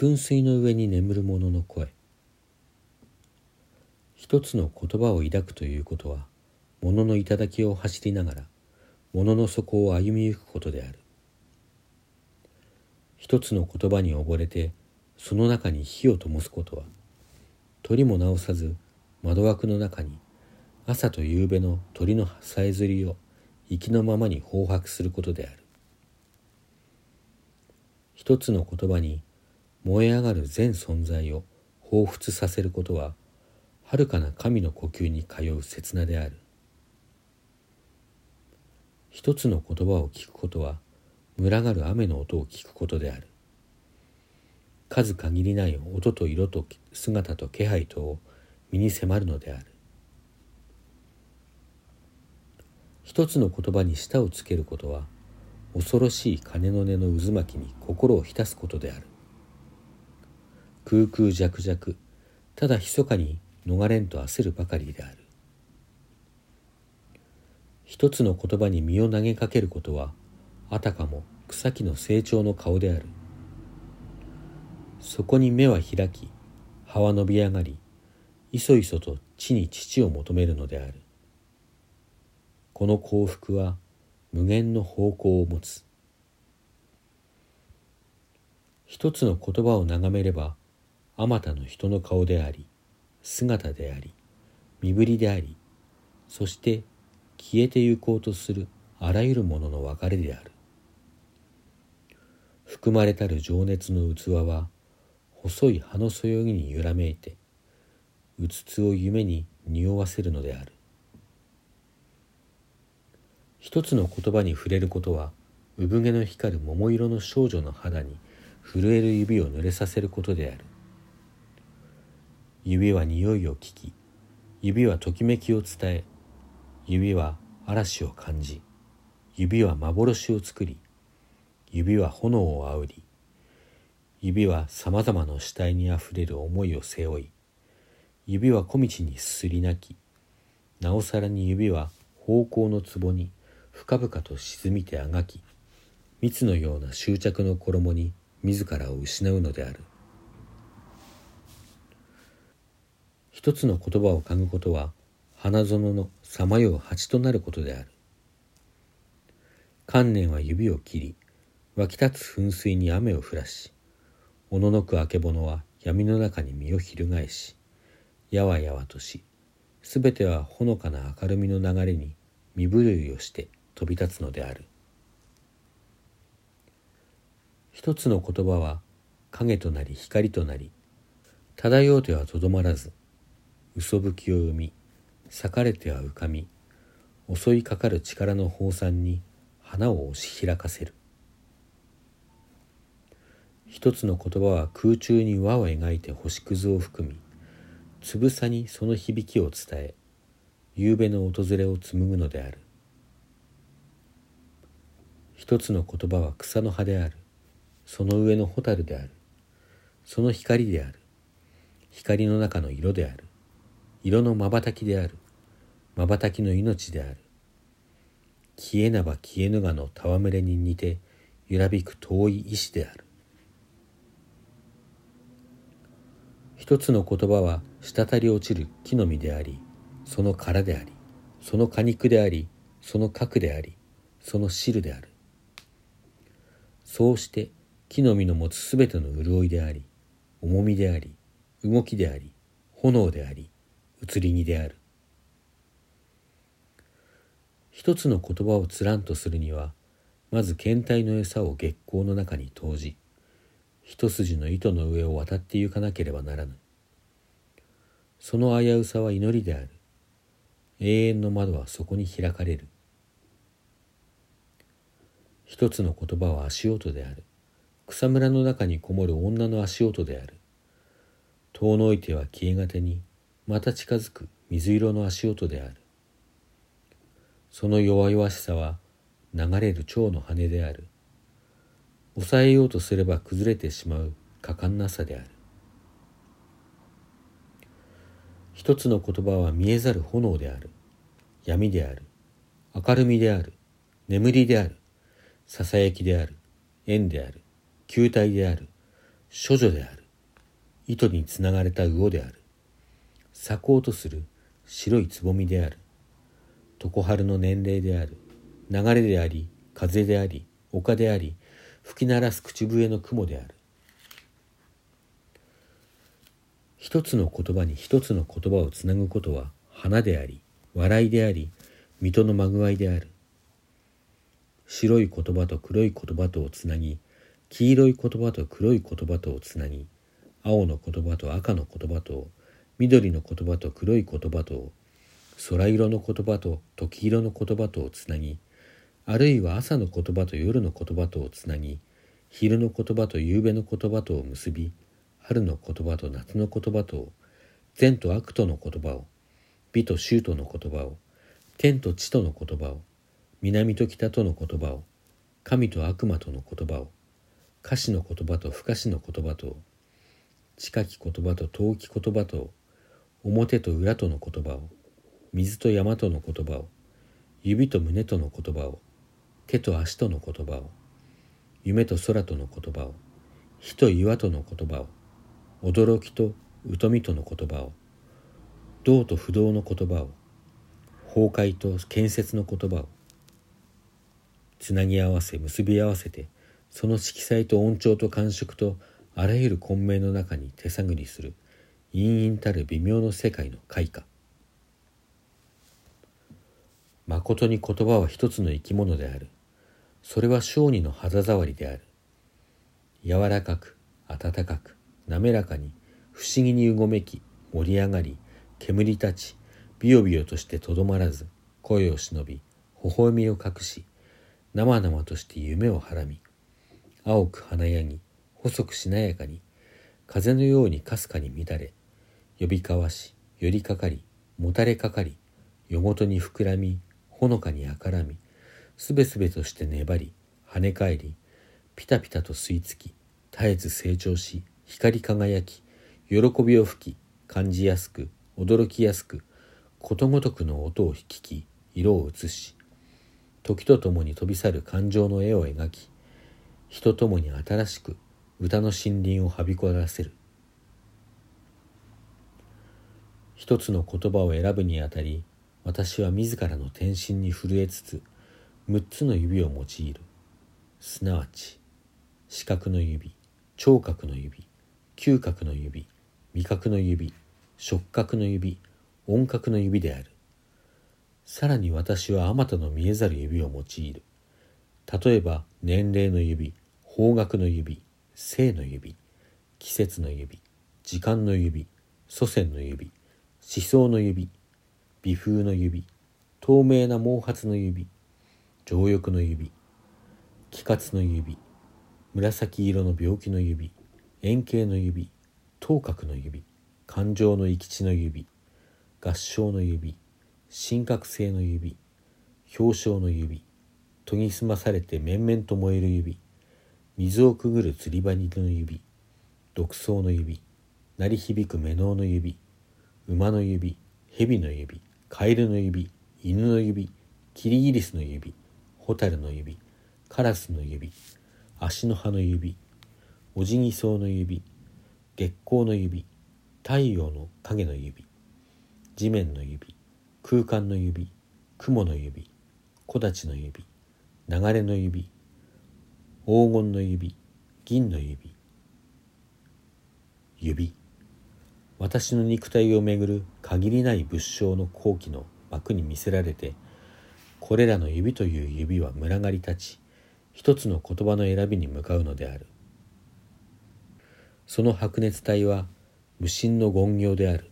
噴水の上に眠る者の声。一つの言葉を抱くということは物の頂を走りながら物の底を歩みゆくことである。一つの言葉に溺れてその中に火を灯すことは鳥も直さず窓枠の中に朝と夕べの鳥のさえずりを息のままに放白することである。一つの言葉に燃え上がる全存在を彷彿させることは遥かな神の呼吸に通う刹那である。一つの言葉を聞くことは群がる雨の音を聞くことである。数限りない音と色と姿と気配とを身に迫るのである。一つの言葉に舌をつけることは恐ろしい鐘の音の渦巻きに心を浸すことである。空空弱弱。ただ密かに逃れんと焦るばかりである。一つの言葉に身を投げかけることはあたかも草木の成長の顔である。そこに目は開き葉は伸び上がりいそいそと地に乳を求めるのである。この幸福は無限の方向を持つ。一つの言葉を眺めればあまたの人の顔であり姿であり身振りでありそして消えてゆこうとするあらゆるものの別れである。含まれたる情熱の器は細い葉のそよぎに揺らめいてうつつを夢に匂わせるのである。一つの言葉に触れることは産毛の光る桃色の少女の肌に震える指を濡れさせることである。指は匂いを聞き指はときめきを伝え指は嵐を感じ指は幻を作り指は炎をあおり指はさまざまな死体にあふれる思いを背負い指は小道にすすり泣きなおさらに指は方向の壺に深々と沈みてあがき蜜のような執着の衣に自らを失うのである。一つの言葉を嗅ぐことは花園のさまよう蜂となることである。観念は指を切り湧き立つ噴水に雨を降らしおののくあけぼのは闇の中に身を翻しやわやわとしすべてはほのかな明るみの流れに身震いをして飛び立つのである。一つの言葉は影となり光となり漂うてはとどまらず嘘吹きを生み裂かれては浮かみ襲いかかる力の放散に花を押し開かせる。一つの言葉は空中に輪を描いて星屑を含みつぶさにその響きを伝え夕べの訪れを紡ぐのである。一つの言葉は草の葉である。その上の蛍である。その光である。光の中の色である。色の瞬きである。瞬きの命である。消えなば消えぬがの戯れに似て揺らびく遠い意志である。一つの言葉は滴り落ちる木の実でありその殻でありその果肉でありその核でありその汁である。そうして木の実の持つすべての潤いであり重みであり動きであり炎であり移り荷である。一つの言葉をつらんとするにはまず検体の餌を月光の中に投じ一筋の糸の上を渡ってゆかなければならぬ。その危うさは祈りである。永遠の窓はそこに開かれる。一つの言葉は足音である。草むらの中にこもる女の足音である。遠のいては消えがてにまた近づく水色の足音である。その弱々しさは流れる蝶の羽である。抑えようとすれば崩れてしまう果敢なさである。一つの言葉は見えざる炎である。闇である。明るみである。眠りである。ささやきである。縁である。球体である。処女である。糸につながれた魚である。咲こうとする白いつぼみである。常春の年齢である。流れであり風であり丘であり吹き鳴らす口笛の雲である。一つの言葉に一つの言葉をつなぐことは花であり笑いであり水戸のまぐわいである。白い言葉と黒い言葉とをつなぎ黄色い言葉と黒い言葉とをつなぎ青の言葉と赤の言葉とを緑の言葉と黒い言葉とを空色の言葉と時色の言葉とをつなぎあるいは朝の言葉と夜の言葉とをつなぎ昼の言葉と夕べの言葉とを結び春の言葉と夏の言葉とを善と悪との言葉を美と衆との言葉を天と地との言葉を南と北との言葉を神と悪魔との言葉を歌詞の言葉と不可詞の言葉と近き言葉と遠き言葉と表と裏との言葉を水と山との言葉を指と胸との言葉を手と足との言葉を夢と空との言葉を火と岩との言葉を驚きと疎みとの言葉を道と不動の言葉を崩壊と建設の言葉をつなぎ合わせ結び合わせてその色彩と音調と感触とあらゆる混迷の中に手探りする。陰々たる微妙の世界の開花。まことに言葉は一つの生き物である。それは小児の肌触りである。柔らかく温かく滑らかに不思議にうごめき盛り上がり煙立ちビヨビヨとしてとどまらず声を忍び微笑みを隠し生々として夢をはらみ青く華やぎ細くしなやかに風のようにかすかに乱れ呼び交わし寄りかかりもたれかかり夜ごとに膨らみほのかにあからみすべすべとして粘り跳ね返りピタピタと吸い付き絶えず成長し光り輝き喜びを吹き感じやすく驚きやすくことごとくの音を聞き色を映し時とともに飛び去る感情の絵を描き人ともに新しく歌の森林をはびこらせる。一つの言葉を選ぶにあたり私は自らの天真に震えつつ六つの指を用いる。すなわち四角の指聴覚の指嗅覚の指味覚の指触覚の指音覚の指である。さらに私はあまたの見えざる指を用いる。例えば年齢の指方角の指性の指季節の指時間の指祖先の指思想の指微風の指透明な毛髪の指情欲の指気活の指紫色の病気の指円形の指頭角の指感情の行き地の指合唱の指神覚性の指表彰の指研ぎ澄まされて面々と燃える指水をくぐる釣り場にの指独創の指鳴り響く目能の指馬の指蛇の指カエルの指犬の指キリギリスの指ホタルの指カラスの指足の葉の指オジギソウの指月光の指太陽の影の指地面の指空間の指雲の指木立の指流れの指黄金の指銀の指指。私の肉体をめぐる限りない仏性の好奇の幕に見せられてこれらの指という指は群がり立ち一つの言葉の選びに向かうのである。その白熱体は無心の権行である。